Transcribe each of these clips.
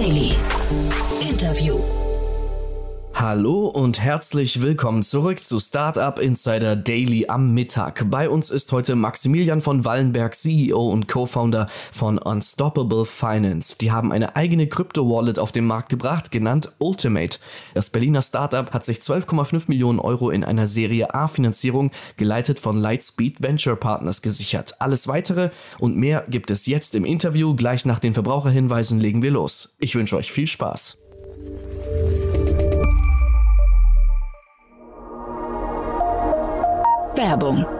Daily. Hallo und herzlich willkommen zurück zu Startup Insider Daily am Mittag. Bei uns ist heute Maximilian von Wallenberg, CEO und Co-Founder von Unstoppable Finance. Die haben eine eigene Krypto-Wallet auf den Markt gebracht, genannt Ultimate. Das Berliner Startup hat sich 12,5 Millionen Euro in einer Serie A-Finanzierung, geleitet von Lightspeed Venture Partners, gesichert. Alles weitere und mehr gibt es jetzt im Interview. Gleich nach den Verbraucherhinweisen legen wir los. Ich wünsche euch viel Spaß. Werbung.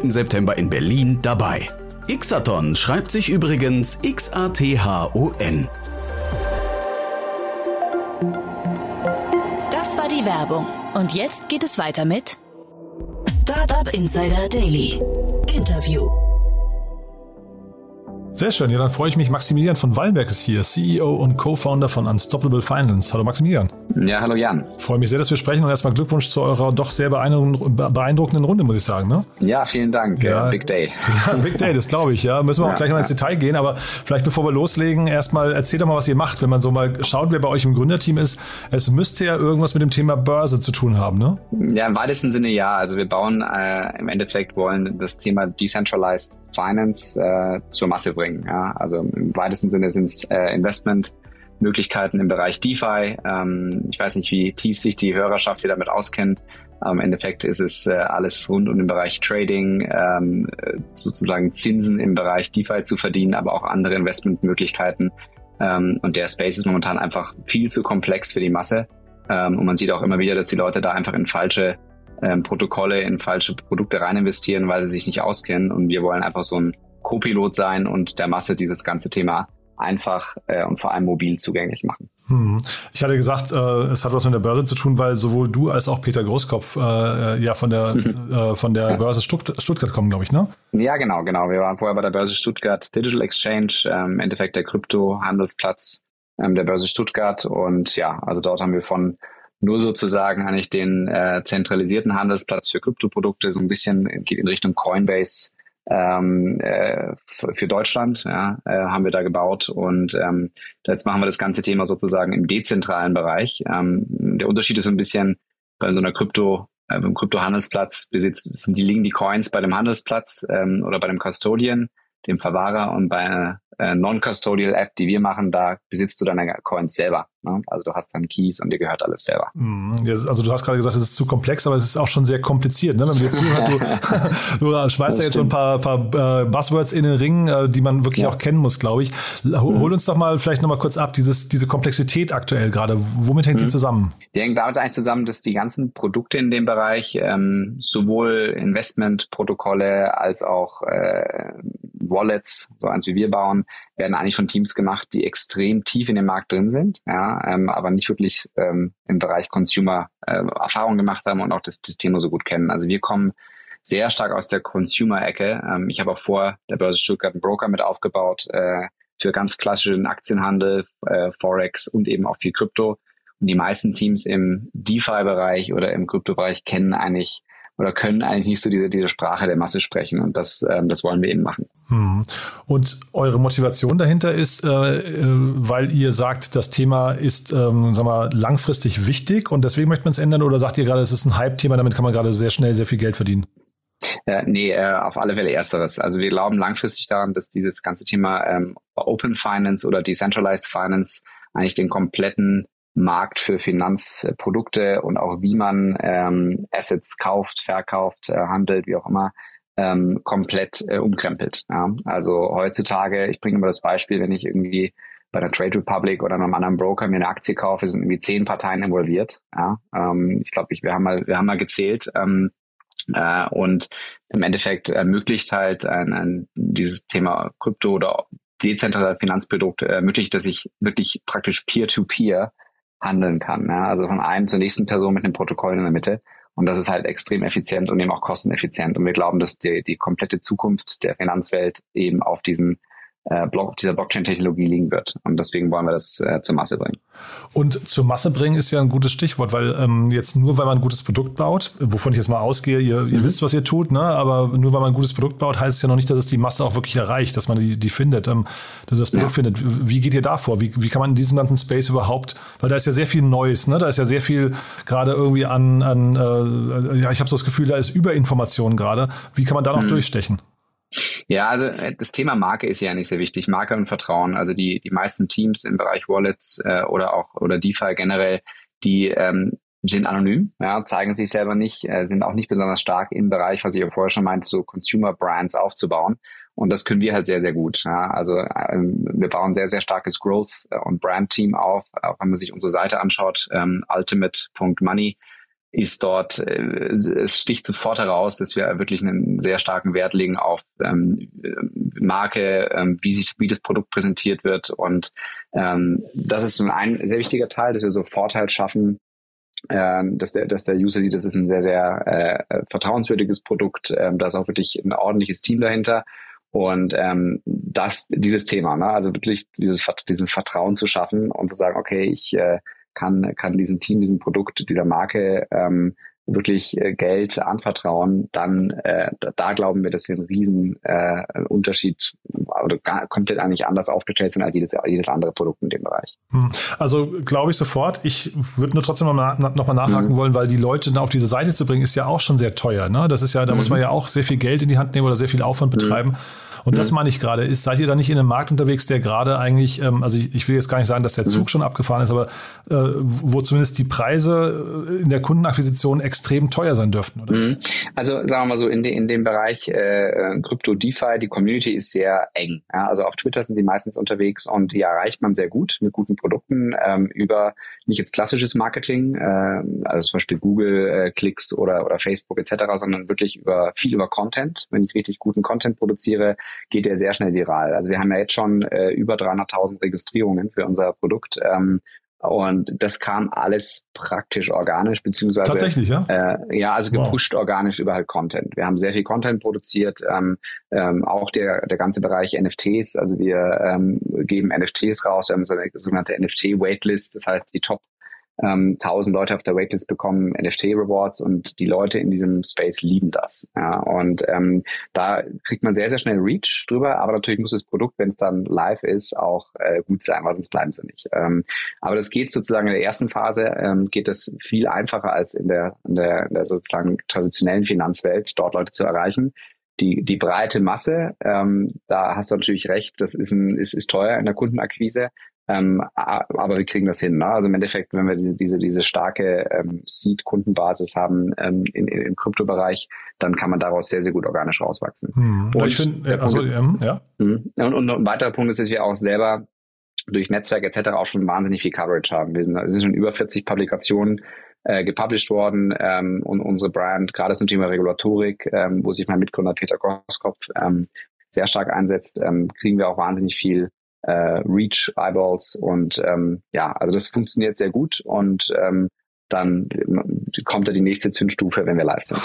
September in Berlin dabei. Xathon schreibt sich übrigens X-A-T-H-O-N. Das war die Werbung. Und jetzt geht es weiter mit Startup Insider Daily. Interview. Sehr schön, ja, dann freue ich mich. Maximilian von Wallenberg ist hier, CEO und Co-Founder von Unstoppable Finance. Hallo Maximilian. Ja, hallo Jan. Freue mich sehr, dass wir sprechen und erstmal Glückwunsch zu eurer doch sehr beeindruckenden Runde, muss ich sagen. Ne? Ja, vielen Dank. Ja, Big Day. Ja, Big Day, das glaube ich. Ja, müssen wir auch ja, gleich mal ins Detail gehen. Aber vielleicht bevor wir loslegen, erstmal erzähl doch mal, was ihr macht. Wenn man so mal schaut, wer bei euch im Gründerteam ist, es müsste ja irgendwas mit dem Thema Börse zu tun haben, ne? Ja, im weitesten Sinne ja. Also wir bauen äh, im Endeffekt wollen das Thema Decentralized Finance äh, zur Masse bringen. Ja? Also im weitesten Sinne sind es äh, Investmentmöglichkeiten im Bereich DeFi. Ähm, ich weiß nicht, wie tief sich die Hörerschaft hier damit auskennt. Im Endeffekt ist es äh, alles rund um den Bereich Trading, ähm, sozusagen Zinsen im Bereich DeFi zu verdienen, aber auch andere Investmentmöglichkeiten. Ähm, und der Space ist momentan einfach viel zu komplex für die Masse. Ähm, und man sieht auch immer wieder, dass die Leute da einfach in falsche ähm, Protokolle, in falsche Produkte rein investieren, weil sie sich nicht auskennen. Und wir wollen einfach so ein Co-Pilot sein und der Masse dieses ganze Thema einfach äh, und vor allem mobil zugänglich machen. Hm. Ich hatte gesagt, äh, es hat was mit der Börse zu tun, weil sowohl du als auch Peter Großkopf äh, ja von der äh, von der Börse Stutt Stuttgart kommen, glaube ich, ne? Ja, genau, genau. Wir waren vorher bei der Börse Stuttgart Digital Exchange, ähm, im Endeffekt der Krypto-Handelsplatz ähm, der Börse Stuttgart und ja, also dort haben wir von null sozusagen eigentlich den äh, zentralisierten Handelsplatz für Kryptoprodukte so ein bisschen geht in Richtung Coinbase ähm, äh, für Deutschland ja, äh, haben wir da gebaut und ähm, jetzt machen wir das ganze Thema sozusagen im dezentralen Bereich. Ähm, der Unterschied ist so ein bisschen bei so einer Krypto äh, beim Kryptohandelsplatz die liegen die Coins bei dem Handelsplatz ähm, oder bei dem Custodian, dem Verwahrer und bei äh, Non-Custodial App, die wir machen, da besitzt du deine Coins selber. Ne? Also du hast dann Keys und dir gehört alles selber. Mhm. Also du hast gerade gesagt, es ist zu komplex, aber es ist auch schon sehr kompliziert. Ne? Wenn man dir zuhört, du, du schmeißt da jetzt so ein paar, paar äh, Buzzwords in den Ring, äh, die man wirklich ja. auch kennen muss, glaube ich. Hol mhm. uns doch mal vielleicht nochmal kurz ab, dieses, diese Komplexität aktuell gerade. Womit hängt mhm. die zusammen? Die hängt damit eigentlich zusammen, dass die ganzen Produkte in dem Bereich ähm, sowohl Investmentprotokolle als auch äh, Wallets, so eins wie wir bauen, werden eigentlich von Teams gemacht, die extrem tief in dem Markt drin sind, ja, ähm, aber nicht wirklich ähm, im Bereich Consumer äh, Erfahrung gemacht haben und auch das, das Thema so gut kennen. Also wir kommen sehr stark aus der Consumer-Ecke. Ähm, ich habe auch vor der Börse Stuttgart einen Broker mit aufgebaut äh, für ganz klassischen Aktienhandel, äh, Forex und eben auch viel Krypto. Und die meisten Teams im DeFi-Bereich oder im Krypto-Bereich kennen eigentlich oder können eigentlich nicht so diese, diese Sprache der Masse sprechen. Und das, ähm, das wollen wir eben machen. Hm. Und eure Motivation dahinter ist, äh, äh, weil ihr sagt, das Thema ist ähm, sag mal, langfristig wichtig und deswegen möchte man es ändern oder sagt ihr gerade, es ist ein Hype-Thema, damit kann man gerade sehr schnell sehr viel Geld verdienen? Äh, nee, äh, auf alle Fälle ersteres. Also wir glauben langfristig daran, dass dieses ganze Thema ähm, Open Finance oder Decentralized Finance eigentlich den kompletten Markt für Finanzprodukte und auch wie man ähm, Assets kauft, verkauft, äh, handelt, wie auch immer, ähm, komplett äh, umkrempelt. Ja? Also heutzutage, ich bringe immer das Beispiel, wenn ich irgendwie bei der Trade Republic oder einem anderen Broker mir eine Aktie kaufe, sind irgendwie zehn Parteien involviert. Ja? Ähm, ich glaube, ich, wir haben mal, wir haben mal gezählt. Ähm, äh, und im Endeffekt ermöglicht halt ein, ein, dieses Thema Krypto oder dezentrale Finanzprodukt ermöglicht, dass ich wirklich praktisch peer-to-peer -peer handeln kann. Ja? Also von einem zur nächsten Person mit einem Protokoll in der Mitte. Und das ist halt extrem effizient und eben auch kosteneffizient. Und wir glauben, dass die, die komplette Zukunft der Finanzwelt eben auf diesem äh, Block, auf dieser Blockchain-Technologie liegen wird. Und deswegen wollen wir das äh, zur Masse bringen. Und zur Masse bringen ist ja ein gutes Stichwort, weil ähm, jetzt nur, weil man ein gutes Produkt baut, wovon ich jetzt mal ausgehe, ihr, ihr mhm. wisst, was ihr tut, ne? aber nur weil man ein gutes Produkt baut, heißt es ja noch nicht, dass es die Masse auch wirklich erreicht, dass man die, die findet, ähm, dass das Produkt ja. findet. Wie geht ihr da vor? Wie, wie kann man in diesem ganzen Space überhaupt, weil da ist ja sehr viel Neues, ne? da ist ja sehr viel gerade irgendwie an, an äh, ja, ich habe so das Gefühl, da ist Überinformation gerade. Wie kann man da noch mhm. durchstechen? Ja, also äh, das Thema Marke ist ja nicht sehr wichtig. Marke und Vertrauen. Also die, die meisten Teams im Bereich Wallets äh, oder auch oder DeFi generell, die ähm, sind anonym, ja, zeigen sich selber nicht, äh, sind auch nicht besonders stark im Bereich, was ich ja vorher schon meinte, so Consumer Brands aufzubauen. Und das können wir halt sehr, sehr gut. Ja. Also ähm, wir bauen sehr, sehr starkes Growth- und Brand-Team auf. Auch wenn man sich unsere Seite anschaut, ähm, ultimate.money, ist dort, äh, es sticht sofort heraus, dass wir wirklich einen sehr starken Wert legen auf ähm, Marke, ähm, wie sich, wie das Produkt präsentiert wird. Und ähm, das ist ein sehr wichtiger Teil, dass wir sofort halt schaffen, äh, dass der, dass der User sieht, das ist ein sehr, sehr äh, vertrauenswürdiges Produkt. Ähm, da ist auch wirklich ein ordentliches Team dahinter. Und ähm, das, dieses Thema, ne? also wirklich dieses, diesen Vertrauen zu schaffen und zu sagen, okay, ich äh, kann, kann diesem Team, diesem Produkt, dieser Marke ähm, wirklich äh, Geld anvertrauen, dann äh, da glauben wir, dass wir einen riesen äh, Unterschied oder gar, komplett eigentlich anders aufgestellt sind als jedes, jedes andere Produkt in dem Bereich. Hm. Also glaube ich sofort. Ich würde nur trotzdem noch mal, noch mal nachhaken mhm. wollen, weil die Leute auf diese Seite zu bringen, ist ja auch schon sehr teuer. Ne? Das ist ja, da mhm. muss man ja auch sehr viel Geld in die Hand nehmen oder sehr viel Aufwand betreiben. Mhm. Und mhm. das meine ich gerade. Ist, seid ihr da nicht in einem Markt unterwegs, der gerade eigentlich, ähm, also ich, ich, will jetzt gar nicht sagen, dass der Zug mhm. schon abgefahren ist, aber äh, wo zumindest die Preise äh, in der Kundenakquisition extrem teuer sein dürften, oder? Mhm. Also sagen wir mal so, in, de, in dem Bereich äh, Krypto DeFi, die Community ist sehr eng. Ja? Also auf Twitter sind die meistens unterwegs und die erreicht man sehr gut mit guten Produkten ähm, über nicht jetzt klassisches Marketing, äh, also zum Beispiel Google-Klicks äh, oder, oder Facebook etc., sondern wirklich über viel über Content. Wenn ich richtig guten Content produziere, geht der sehr schnell viral. Also wir haben ja jetzt schon äh, über 300.000 Registrierungen für unser Produkt. Ähm, und das kam alles praktisch organisch, beziehungsweise tatsächlich, ja, äh, ja, also gepusht wow. organisch über halt Content. Wir haben sehr viel Content produziert, ähm, ähm, auch der der ganze Bereich NFTs. Also wir ähm, geben NFTs raus, wir haben so eine sogenannte NFT Waitlist, das heißt die Top ähm, 1000 Leute auf der Waitlist bekommen NFT-Rewards und die Leute in diesem Space lieben das. Ja, und ähm, da kriegt man sehr, sehr schnell Reach drüber, aber natürlich muss das Produkt, wenn es dann live ist, auch äh, gut sein, weil sonst bleiben sie nicht. Ähm, aber das geht sozusagen in der ersten Phase, ähm, geht das viel einfacher als in der, in der, in der sozusagen traditionellen Finanzwelt, dort Leute zu erreichen die, die breite Masse, ähm, da hast du natürlich recht, das ist, ein, ist, ist teuer in der Kundenakquise. Ähm, aber wir kriegen das hin. Ne? Also im Endeffekt, wenn wir diese, diese starke ähm, Seed-Kundenbasis haben ähm, in, in, im Kryptobereich, dann kann man daraus sehr, sehr gut organisch rauswachsen. Hm. Und, ich finde, also, ähm, ja. Mhm. Und, und ein weiterer Punkt ist, dass wir auch selber durch Netzwerk etc. auch schon wahnsinnig viel Coverage haben. Wir sind, wir sind schon über 40 Publikationen äh, gepublished worden ähm, und unsere Brand, gerade zum Thema Regulatorik, ähm, wo sich mein Mitgründer Peter Groskopf ähm, sehr stark einsetzt, ähm, kriegen wir auch wahnsinnig viel äh, Reach Eyeballs und ähm, ja, also das funktioniert sehr gut und ähm, dann kommt ja die nächste Zündstufe, wenn wir live sind.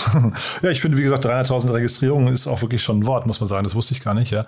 ja, ich finde, wie gesagt, 300.000 Registrierungen ist auch wirklich schon ein Wort, muss man sagen. Das wusste ich gar nicht, ja.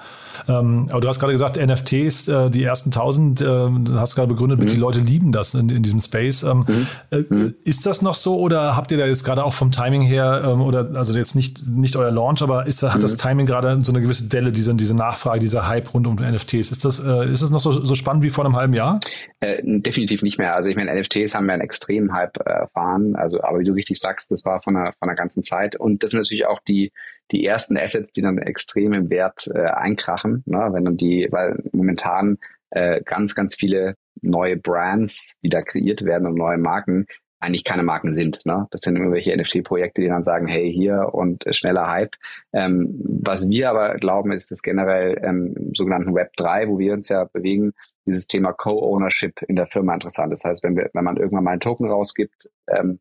Ähm, aber du hast gerade gesagt, NFTs, äh, die ersten 1000, äh, hast gerade begründet, mhm. die Leute lieben das in, in diesem Space. Ähm, mhm. Äh, mhm. Ist das noch so oder habt ihr da jetzt gerade auch vom Timing her, ähm, oder also jetzt nicht, nicht euer Launch, aber ist, hat das mhm. Timing gerade so eine gewisse Delle, diese, diese Nachfrage, dieser Hype rund um NFTs? Ist das, äh, ist das noch so, so spannend wie vor einem halben Jahr? Äh, definitiv nicht mehr. Also ich meine, NFTs haben ja einen extremen Hype erfahren. Also, aber wie du richtig sagst, das war von einer, von einer ganzen Zeit. Und das sind natürlich auch die, die ersten Assets, die dann extrem im Wert äh, einkrachen, ne? wenn dann die, weil momentan äh, ganz, ganz viele neue Brands, die da kreiert werden und neue Marken, eigentlich keine Marken sind. Ne? Das sind irgendwelche NFT-Projekte, die dann sagen, hey, hier und äh, schneller Hype. Ähm, was wir aber glauben, ist, dass generell ähm, im sogenannten Web 3, wo wir uns ja bewegen, dieses Thema Co-Ownership in der Firma interessant. Das heißt, wenn, wir, wenn man irgendwann mal einen Token rausgibt, ähm,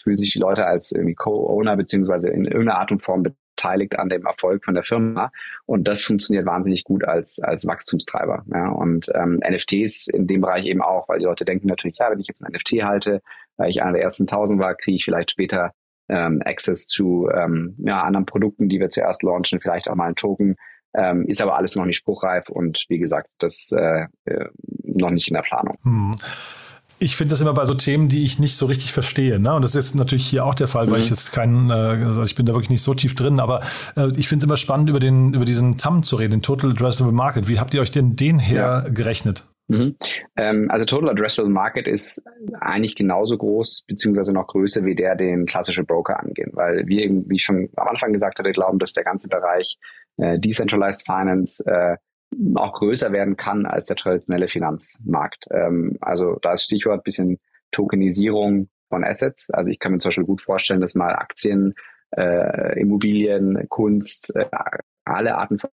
fühlen sich die Leute als Co-Owner beziehungsweise in irgendeiner Art und Form beteiligt an dem Erfolg von der Firma. Und das funktioniert wahnsinnig gut als, als Wachstumstreiber. Ja. Und ähm, NFTs in dem Bereich eben auch, weil die Leute denken natürlich, ja, wenn ich jetzt ein NFT halte, weil ich einer der ersten tausend war, kriege ich vielleicht später ähm, Access zu ähm, ja, anderen Produkten, die wir zuerst launchen, vielleicht auch mal einen Token. Ähm, ist aber alles noch nicht spruchreif und wie gesagt, das äh, äh noch nicht in der Planung. Hm. Ich finde das immer bei so Themen, die ich nicht so richtig verstehe. Ne? Und das ist natürlich hier auch der Fall, mhm. weil ich jetzt keinen, äh, also ich bin da wirklich nicht so tief drin, aber äh, ich finde es immer spannend, über den, über diesen TAM zu reden, den Total Addressable Market. Wie habt ihr euch denn den hergerechnet? Ja. Mhm. Ähm, also Total Addressable Market ist eigentlich genauso groß beziehungsweise noch größer wie der, den klassische Broker angehen, weil wir eben, wie ich schon am Anfang gesagt hatte, glauben, dass der ganze Bereich äh, Decentralized Finance äh, auch größer werden kann als der traditionelle Finanzmarkt. Ähm, also da ist Stichwort bisschen Tokenisierung von Assets. Also ich kann mir zum Beispiel gut vorstellen, dass mal Aktien, äh, Immobilien, Kunst, äh, alle Arten von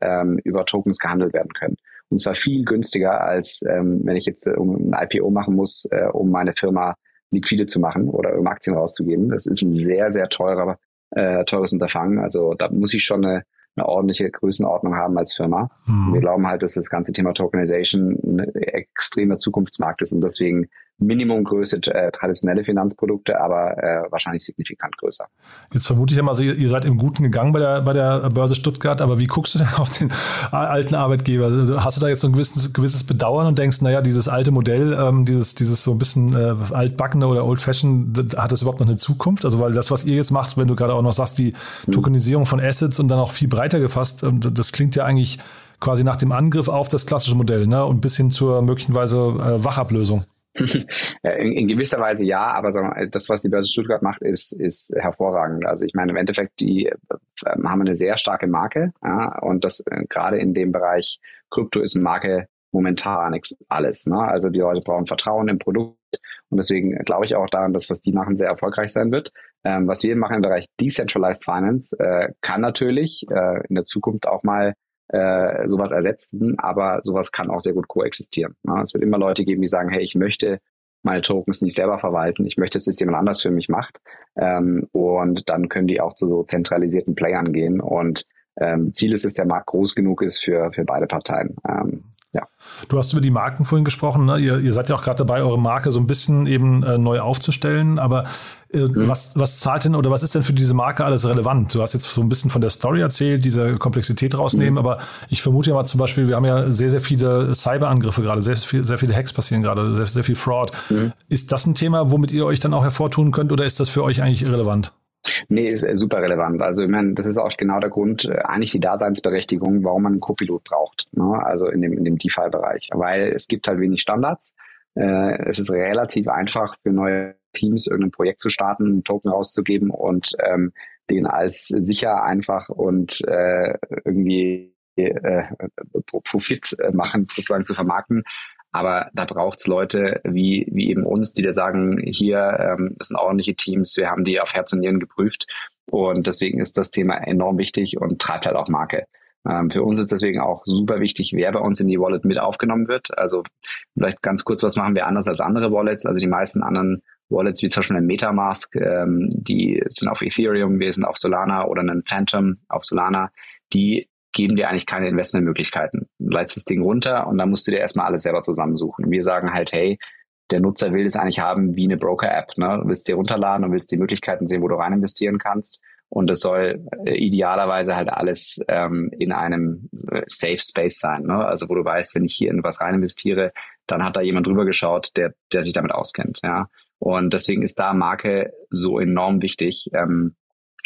ähm, über Tokens gehandelt werden können. Und zwar viel günstiger, als ähm, wenn ich jetzt äh, ein IPO machen muss, äh, um meine Firma liquide zu machen oder um Aktien rauszugeben. Das ist ein sehr, sehr teurer, äh, teures Unterfangen. Also da muss ich schon eine, eine ordentliche Größenordnung haben als Firma. Mhm. Wir glauben halt, dass das ganze Thema Tokenization ein extremer Zukunftsmarkt ist und deswegen Minimumgröße äh, traditionelle Finanzprodukte, aber äh, wahrscheinlich signifikant größer. Jetzt vermute ich ja mal, ihr seid im Guten gegangen bei der, bei der Börse Stuttgart, aber wie guckst du denn auf den alten Arbeitgeber? Hast du da jetzt so ein gewisses, gewisses Bedauern und denkst, naja, dieses alte Modell, ähm, dieses, dieses so ein bisschen äh, altbackene oder old-fashioned, hat das überhaupt noch eine Zukunft? Also weil das, was ihr jetzt macht, wenn du gerade auch noch sagst, die hm. Tokenisierung von Assets und dann auch viel breiter gefasst, ähm, das klingt ja eigentlich quasi nach dem Angriff auf das klassische Modell ne? und bis hin zur möglicherweise äh, Wachablösung. in, gewisser Weise ja, aber mal, das, was die Börse Stuttgart macht, ist, ist hervorragend. Also ich meine, im Endeffekt, die äh, haben eine sehr starke Marke ja, und das äh, gerade in dem Bereich Krypto ist Marke momentan alles. Ne? Also die Leute brauchen Vertrauen im Produkt und deswegen glaube ich auch daran, dass was die machen sehr erfolgreich sein wird. Ähm, was wir machen im Bereich Decentralized Finance äh, kann natürlich äh, in der Zukunft auch mal äh, sowas ersetzen, aber sowas kann auch sehr gut koexistieren. Ja, es wird immer Leute geben, die sagen, hey, ich möchte meine Tokens nicht selber verwalten, ich möchte, dass es jemand anders für mich macht. Ähm, und dann können die auch zu so zentralisierten Playern gehen. Und ähm, Ziel ist es, der Markt groß genug ist für, für beide Parteien. Ähm, ja. Du hast über die Marken vorhin gesprochen. Ne? Ihr, ihr seid ja auch gerade dabei, eure Marke so ein bisschen eben äh, neu aufzustellen. Aber äh, mhm. was, was zahlt denn oder was ist denn für diese Marke alles relevant? Du hast jetzt so ein bisschen von der Story erzählt, diese Komplexität rausnehmen. Mhm. Aber ich vermute ja mal zum Beispiel, wir haben ja sehr, sehr viele Cyberangriffe gerade, sehr, viel, sehr viele Hacks passieren gerade, sehr, sehr viel Fraud. Mhm. Ist das ein Thema, womit ihr euch dann auch hervortun könnt oder ist das für euch eigentlich irrelevant? Nee, ist äh, super relevant. Also ich meine, das ist auch genau der Grund, äh, eigentlich die Daseinsberechtigung, warum man einen Copilot braucht. Ne? Also in dem, in dem DeFi-Bereich. Weil es gibt halt wenig Standards. Äh, es ist relativ einfach für neue Teams irgendein Projekt zu starten, einen Token rauszugeben und ähm, den als sicher, einfach und äh, irgendwie äh, Profit machen sozusagen zu vermarkten. Aber da braucht's Leute wie, wie eben uns, die dir sagen, hier, ähm, das sind ordentliche Teams, wir haben die auf Herz und Nieren geprüft. Und deswegen ist das Thema enorm wichtig und treibt halt auch Marke. Ähm, für uns ist deswegen auch super wichtig, wer bei uns in die Wallet mit aufgenommen wird. Also vielleicht ganz kurz, was machen wir anders als andere Wallets? Also die meisten anderen Wallets, wie zum Beispiel ein Metamask, ähm, die sind auf Ethereum, wir sind auf Solana oder einen Phantom auf Solana, die geben dir eigentlich keine Investmentmöglichkeiten. Du leitest das Ding runter und dann musst du dir erstmal alles selber zusammensuchen. Wir sagen halt, hey, der Nutzer will es eigentlich haben wie eine Broker-App. Ne? Du willst dir runterladen und willst die Möglichkeiten sehen, wo du rein investieren kannst. Und es soll äh, idealerweise halt alles ähm, in einem äh, Safe Space sein. Ne? Also wo du weißt, wenn ich hier in was rein investiere, dann hat da jemand drüber geschaut, der, der sich damit auskennt. Ja? Und deswegen ist da Marke so enorm wichtig. Ähm,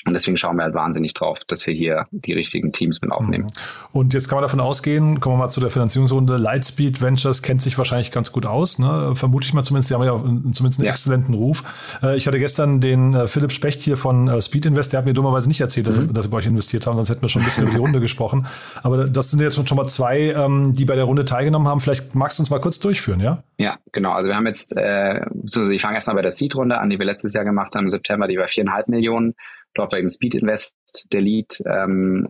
und deswegen schauen wir halt wahnsinnig drauf, dass wir hier die richtigen Teams mit aufnehmen. Mhm. Und jetzt kann man davon ausgehen, kommen wir mal zu der Finanzierungsrunde. Lightspeed Ventures kennt sich wahrscheinlich ganz gut aus, ne? vermute ich mal zumindest. Die haben ja zumindest einen ja. exzellenten Ruf. Äh, ich hatte gestern den äh, Philipp Specht hier von äh, Speed Invest, der hat mir dummerweise nicht erzählt, dass, mhm. dass sie bei euch investiert haben, sonst hätten wir schon ein bisschen über die Runde gesprochen. Aber das sind jetzt schon mal zwei, ähm, die bei der Runde teilgenommen haben. Vielleicht magst du uns mal kurz durchführen, ja? Ja, genau. Also wir haben jetzt, äh, ich fange erstmal bei der Seed-Runde an, die wir letztes Jahr gemacht haben im September, die war viereinhalb Millionen. Dort war eben Speed Invest der Lead. Ähm,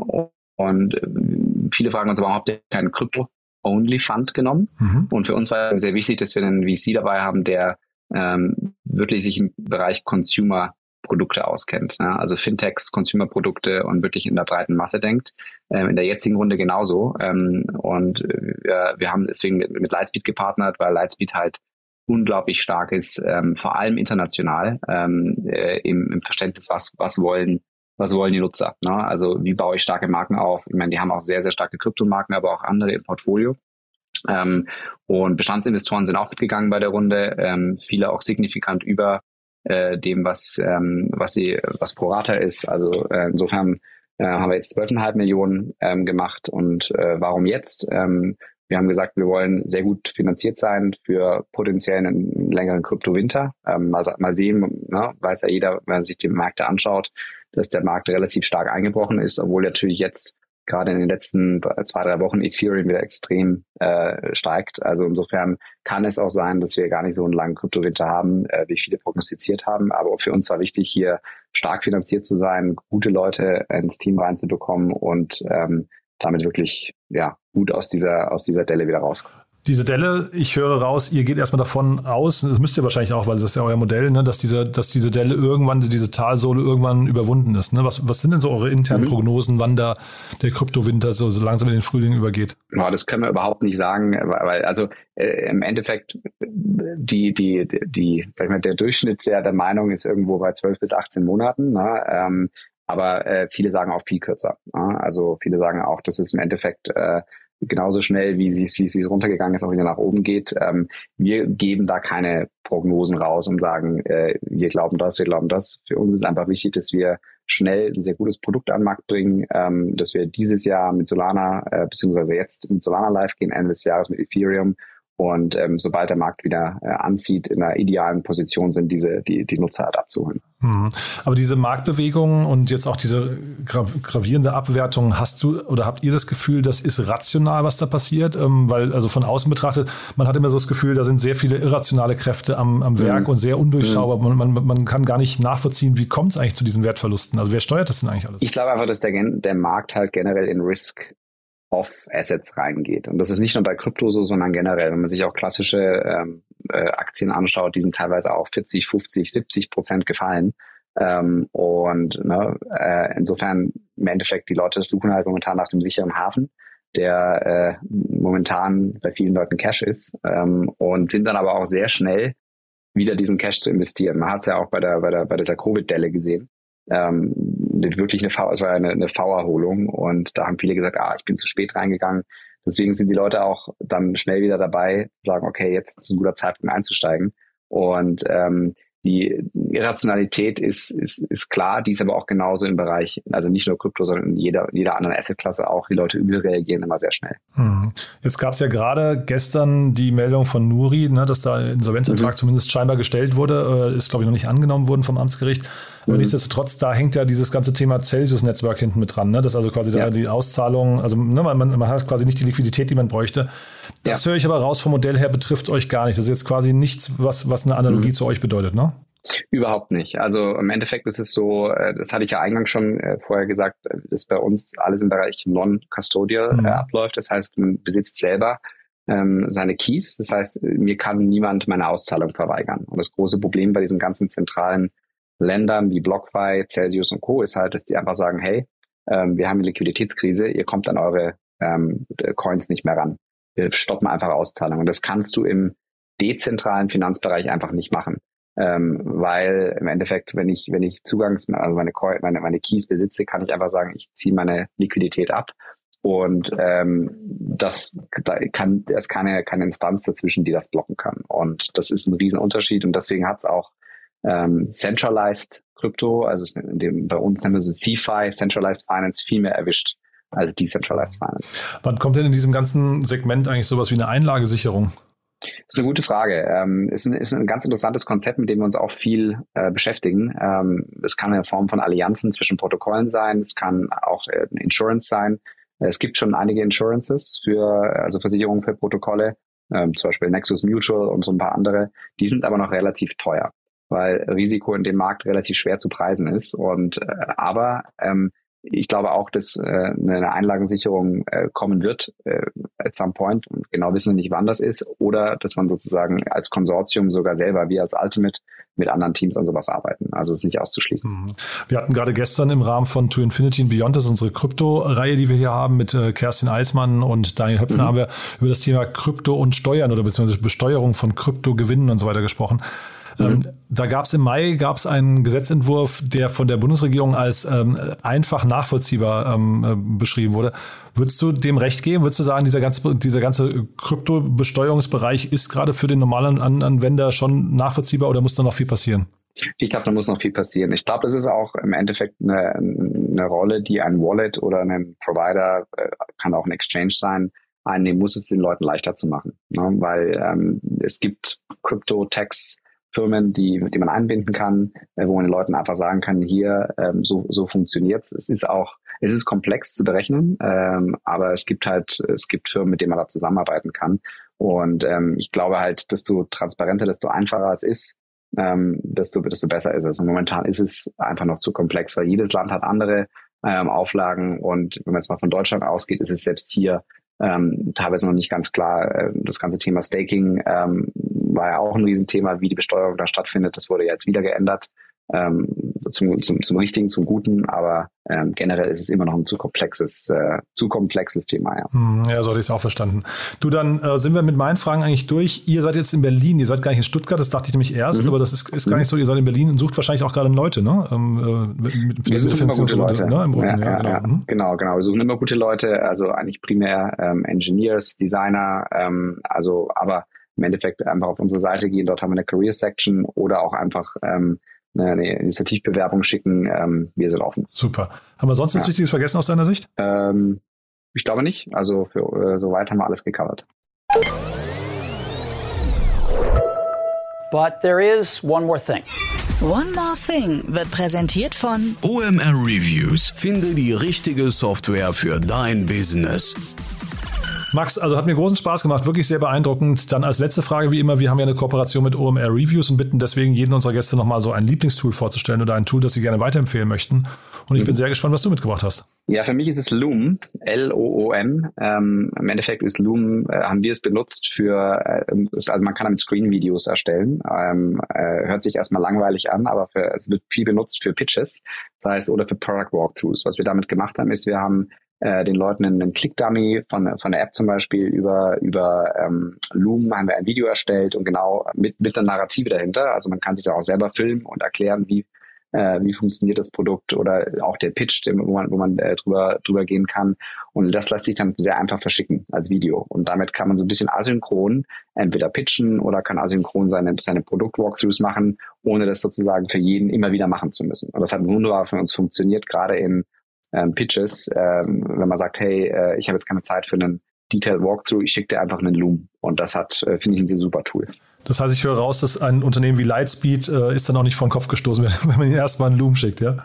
und äh, viele fragen uns, warum habt ihr keinen Crypto-Only-Fund genommen? Mhm. Und für uns war sehr wichtig, dass wir einen VC dabei haben, der ähm, wirklich sich im Bereich Consumer Produkte auskennt. Ne? Also Fintechs, Consumer-Produkte und wirklich in der breiten Masse denkt. Ähm, in der jetzigen Runde genauso. Ähm, und äh, wir haben deswegen mit, mit Lightspeed gepartnert, weil Lightspeed halt unglaublich stark ist, ähm, vor allem international ähm, äh, im, im Verständnis, was, was wollen was wollen die Nutzer? Ne? Also wie baue ich starke Marken auf? Ich meine, die haben auch sehr, sehr starke Kryptomarken, aber auch andere im Portfolio. Ähm, und Bestandsinvestoren sind auch mitgegangen bei der Runde, ähm, viele auch signifikant über äh, dem, was, ähm, was sie, was pro Rata ist. Also äh, insofern äh, haben wir jetzt 12,5 Millionen ähm, gemacht. Und äh, warum jetzt? Ähm, wir haben gesagt, wir wollen sehr gut finanziert sein für potenziell einen längeren Kryptowinter. Ähm, mal, mal sehen, ne, weiß ja jeder, wenn man sich die Märkte anschaut, dass der Markt relativ stark eingebrochen ist, obwohl natürlich jetzt gerade in den letzten zwei, drei Wochen Ethereum wieder extrem äh, steigt. Also insofern kann es auch sein, dass wir gar nicht so einen langen Kryptowinter haben, äh, wie viele prognostiziert haben. Aber für uns war wichtig, hier stark finanziert zu sein, gute Leute ins Team reinzubekommen und ähm, damit wirklich ja gut aus dieser aus dieser Delle wieder rauskommen diese Delle, ich höre raus, ihr geht erstmal davon aus, das müsst ihr wahrscheinlich auch, weil das ist ja euer Modell, ne, dass diese, dass diese Delle irgendwann, diese Talsohle irgendwann überwunden ist. Ne? Was, was sind denn so eure internen mhm. Prognosen, wann da der Kryptowinter so, so langsam in den Frühling übergeht? Ja, das können wir überhaupt nicht sagen, weil also äh, im Endeffekt die, die, die, sag ich mal, der Durchschnitt der, der Meinung ist irgendwo bei 12 bis 18 Monaten. Ne? Ähm, aber äh, viele sagen auch viel kürzer. Ne? Also viele sagen auch, dass es im Endeffekt äh, genauso schnell, wie sie wie es runtergegangen ist, auch wieder nach oben geht. Ähm, wir geben da keine Prognosen raus und sagen, äh, wir glauben das, wir glauben das. Für uns ist einfach wichtig, dass wir schnell ein sehr gutes Produkt an den Markt bringen, ähm, dass wir dieses Jahr mit Solana, äh, beziehungsweise jetzt mit Solana live gehen, Ende des Jahres mit Ethereum und ähm, sobald der Markt wieder äh, anzieht, in einer idealen Position sind, diese die, die Nutzer halt abzuholen. Mhm. Aber diese Marktbewegungen und jetzt auch diese gravierende Abwertung, hast du oder habt ihr das Gefühl, das ist rational, was da passiert? Ähm, weil, also von außen betrachtet, man hat immer so das Gefühl, da sind sehr viele irrationale Kräfte am, am Werk mhm. und sehr undurchschaubar. Mhm. Man, man, man kann gar nicht nachvollziehen, wie kommt es eigentlich zu diesen Wertverlusten? Also wer steuert das denn eigentlich alles? Ich glaube einfach, dass der, der Markt halt generell in Risk Off-Assets reingeht. Und das ist nicht nur bei Krypto so, sondern generell, wenn man sich auch klassische ähm, äh, Aktien anschaut, die sind teilweise auch 40, 50, 70 Prozent gefallen. Ähm, und ne, äh, insofern im Endeffekt die Leute suchen halt momentan nach dem sicheren Hafen, der äh, momentan bei vielen Leuten Cash ist ähm, und sind dann aber auch sehr schnell wieder diesen Cash zu investieren. Man hat es ja auch bei der bei der bei dieser Covid-Delle gesehen ähm, wirklich eine V, es war eine, eine V-Erholung und da haben viele gesagt, ah, ich bin zu spät reingegangen. Deswegen sind die Leute auch dann schnell wieder dabei, sagen, okay, jetzt ist ein guter Zeitpunkt einzusteigen. Und ähm, die Irrationalität ist, ist, ist klar, die ist aber auch genauso im Bereich, also nicht nur Krypto, sondern in jeder, jeder anderen Assetklasse auch. Die Leute überreagieren immer sehr schnell. Hm. Jetzt gab es ja gerade gestern die Meldung von Nuri, ne, dass da Insolvenzantrag mhm. zumindest scheinbar gestellt wurde, äh, ist glaube ich noch nicht angenommen worden vom Amtsgericht. Aber mhm. nichtsdestotrotz, da hängt ja dieses ganze Thema Celsius-Netzwerk hinten mit dran, ne? dass also quasi ja. da die Auszahlung, also ne, man, man hat quasi nicht die Liquidität, die man bräuchte. Das ja. höre ich aber raus vom Modell her, betrifft euch gar nicht. Das ist jetzt quasi nichts, was, was eine Analogie mhm. zu euch bedeutet, ne? Überhaupt nicht. Also im Endeffekt ist es so, äh, das hatte ich ja eingangs schon äh, vorher gesagt, äh, dass bei uns alles im Bereich Non-Custodial mhm. abläuft. Das heißt, man besitzt selber ähm, seine Keys. Das heißt, mir kann niemand meine Auszahlung verweigern. Und das große Problem bei diesen ganzen zentralen Ländern wie BlockFi, Celsius und Co. ist halt, dass die einfach sagen, hey, ähm, wir haben eine Liquiditätskrise, ihr kommt an eure ähm, Coins nicht mehr ran. Wir stoppen einfach Auszahlungen. Und das kannst du im dezentralen Finanzbereich einfach nicht machen ähm, weil im Endeffekt, wenn ich, wenn ich Zugangs, also meine, meine, meine Keys besitze, kann ich einfach sagen, ich ziehe meine Liquidität ab und ähm, das da kann, da ist keine, keine Instanz dazwischen, die das blocken kann. Und das ist ein Riesenunterschied und deswegen hat es auch ähm, Centralized Crypto, also in dem, bei uns nennen wir es CFI, Centralized Finance, viel mehr erwischt als Decentralized Finance. Wann kommt denn in diesem ganzen Segment eigentlich sowas wie eine Einlagesicherung? Das ist eine gute Frage. Ähm, ist, ein, ist ein ganz interessantes Konzept, mit dem wir uns auch viel äh, beschäftigen. Ähm, es kann eine Form von Allianzen zwischen Protokollen sein. Es kann auch äh, eine Insurance sein. Es gibt schon einige Insurances für, also Versicherungen für Protokolle, ähm, zum Beispiel Nexus Mutual und so ein paar andere. Die sind aber noch relativ teuer, weil Risiko in dem Markt relativ schwer zu preisen ist. Und äh, aber ähm, ich glaube auch, dass äh, eine Einlagensicherung äh, kommen wird äh, at some point. Und genau wissen wir nicht, wann das ist. Oder dass man sozusagen als Konsortium sogar selber, wie als Ultimate, mit anderen Teams an sowas arbeiten. Also ist nicht auszuschließen. Mhm. Wir hatten gerade gestern im Rahmen von To Infinity and Beyond, das ist unsere Krypto-Reihe, die wir hier haben, mit äh, Kerstin Eismann und Daniel Höpfner, mhm. haben wir über das Thema Krypto und Steuern oder beziehungsweise Besteuerung von Kryptogewinnen und so weiter gesprochen. Ähm, mhm. da gab es im Mai gab's einen Gesetzentwurf, der von der Bundesregierung als ähm, einfach nachvollziehbar ähm, äh, beschrieben wurde. Würdest du dem recht geben? Würdest du sagen, dieser ganze, dieser ganze Kryptobesteuerungsbereich ist gerade für den normalen An Anwender schon nachvollziehbar oder muss da noch viel passieren? Ich glaube, da muss noch viel passieren. Ich glaube, das ist auch im Endeffekt eine, eine Rolle, die ein Wallet oder ein Provider, äh, kann auch ein Exchange sein, einnehmen muss, es den Leuten leichter zu machen. Ne? Weil ähm, es gibt Crypto-Tax Firmen, die, die man einbinden kann, äh, wo man den Leuten einfach sagen kann, hier, ähm, so, so funktioniert's. Es ist auch, es ist komplex zu berechnen, ähm, aber es gibt halt, es gibt Firmen, mit denen man da zusammenarbeiten kann. Und ähm, ich glaube halt, desto transparenter, desto einfacher es ist, ähm, desto, desto besser ist es. Und momentan ist es einfach noch zu komplex, weil jedes Land hat andere ähm, Auflagen und wenn man jetzt mal von Deutschland ausgeht, ist es selbst hier ähm, teilweise noch nicht ganz klar. Äh, das ganze Thema Staking ähm, war ja auch ein Riesenthema, wie die Besteuerung da stattfindet. Das wurde ja jetzt wieder geändert ähm, zum, zum, zum Richtigen, zum Guten, aber ähm, generell ist es immer noch ein zu komplexes, äh, zu komplexes Thema. Ja, hm, ja so hatte ich es auch verstanden. Du, dann äh, sind wir mit meinen Fragen eigentlich durch. Ihr seid jetzt in Berlin, ihr seid gar nicht in Stuttgart, das dachte ich nämlich erst, mhm. aber das ist, ist gar nicht so. Ihr seid in Berlin und sucht wahrscheinlich auch gerade Leute, ne? Ähm, äh, mit, mit, wir suchen immer gute Leute. Ne? Im Rücken, ja, ja, genau. Mhm. genau, genau. Wir suchen immer gute Leute, also eigentlich primär ähm, Engineers, Designer, ähm, also aber im Endeffekt einfach auf unsere Seite gehen, dort haben wir eine Career Section oder auch einfach ähm, eine Initiativbewerbung schicken. Ähm, wir sind offen. Super. Haben wir sonst nichts ja. Wichtiges vergessen aus deiner Sicht? Ähm, ich glaube nicht. Also für, äh, soweit haben wir alles gecovert. But there is one more thing. One More Thing wird präsentiert von OMR Reviews. Finde die richtige Software für dein Business. Max, also hat mir großen Spaß gemacht, wirklich sehr beeindruckend. Dann als letzte Frage wie immer, wir haben ja eine Kooperation mit OMR Reviews und bitten deswegen jeden unserer Gäste nochmal so ein Lieblingstool vorzustellen oder ein Tool, das sie gerne weiterempfehlen möchten. Und ich bin mhm. sehr gespannt, was du mitgebracht hast. Ja, für mich ist es Loom, L-O-O-M. Ähm, Im Endeffekt ist Loom, äh, haben wir es benutzt für, äh, also man kann damit Screen-Videos erstellen. Ähm, äh, hört sich erstmal langweilig an, aber für, es wird viel benutzt für Pitches, das heißt, oder für Product Walkthroughs. Was wir damit gemacht haben, ist, wir haben äh, den Leuten einen Click-Dummy von, von der App zum Beispiel über, über ähm, Loom haben wir ein Video erstellt und genau mit, mit der Narrative dahinter. Also man kann sich da auch selber filmen und erklären, wie, äh, wie funktioniert das Produkt oder auch der Pitch, wo man, wo man äh, drüber, drüber gehen kann. Und das lässt sich dann sehr einfach verschicken als Video. Und damit kann man so ein bisschen asynchron entweder pitchen oder kann asynchron seine, seine Produkt-Walkthroughs machen, ohne das sozusagen für jeden immer wieder machen zu müssen. Und das hat wunderbar für uns funktioniert, gerade in ähm, Pitches, ähm, wenn man sagt, hey, äh, ich habe jetzt keine Zeit für einen Detailed Walkthrough, ich schicke dir einfach einen Loom. Und das hat, äh, finde ich, ein sehr super Tool. Das heißt, ich höre raus, dass ein Unternehmen wie Lightspeed äh, ist dann auch nicht vor den Kopf gestoßen, wenn, wenn man ihnen erstmal einen Loom schickt, ja?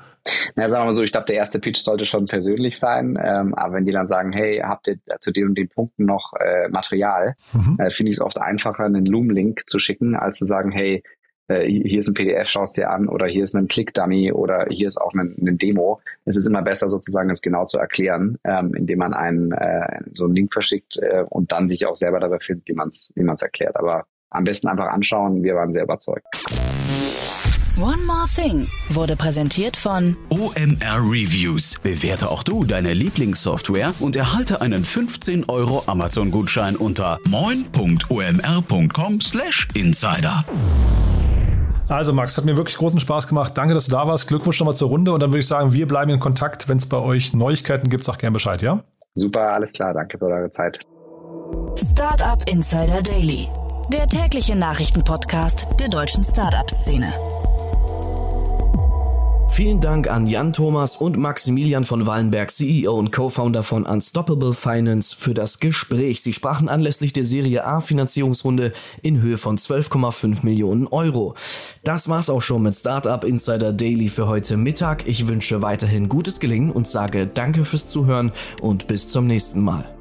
Na, sagen wir mal so, ich glaube, der erste Pitch sollte schon persönlich sein. Ähm, aber wenn die dann sagen, hey, habt ihr zu den und den Punkten noch äh, Material, mhm. äh, finde ich es oft einfacher, einen Loom-Link zu schicken, als zu sagen, hey, äh, hier ist ein PDF, schaust dir an oder hier ist ein Click-Dummy oder hier ist auch ein, ein, Demo. Es ist immer besser sozusagen, es genau zu erklären, ähm, indem man einen äh, so einen Link verschickt äh, und dann sich auch selber darüber findet, wie man es wie man's erklärt. Aber am besten einfach anschauen, wir waren sehr überzeugt. One More Thing wurde präsentiert von OMR Reviews. Bewerte auch du deine Lieblingssoftware und erhalte einen 15 Euro Amazon-Gutschein unter moin.omr.com/insider. Also Max, hat mir wirklich großen Spaß gemacht. Danke, dass du da warst. Glückwunsch nochmal zur Runde. Und dann würde ich sagen, wir bleiben in Kontakt. Wenn es bei euch Neuigkeiten gibt, sag gerne Bescheid, ja? Super, alles klar. Danke für eure Zeit. Startup Insider Daily, der tägliche Nachrichtenpodcast der deutschen Startup-Szene. Vielen Dank an Jan Thomas und Maximilian von Wallenberg, CEO und Co-Founder von Unstoppable Finance, für das Gespräch. Sie sprachen anlässlich der Serie A Finanzierungsrunde in Höhe von 12,5 Millionen Euro. Das war's auch schon mit Startup Insider Daily für heute Mittag. Ich wünsche weiterhin gutes Gelingen und sage Danke fürs Zuhören und bis zum nächsten Mal.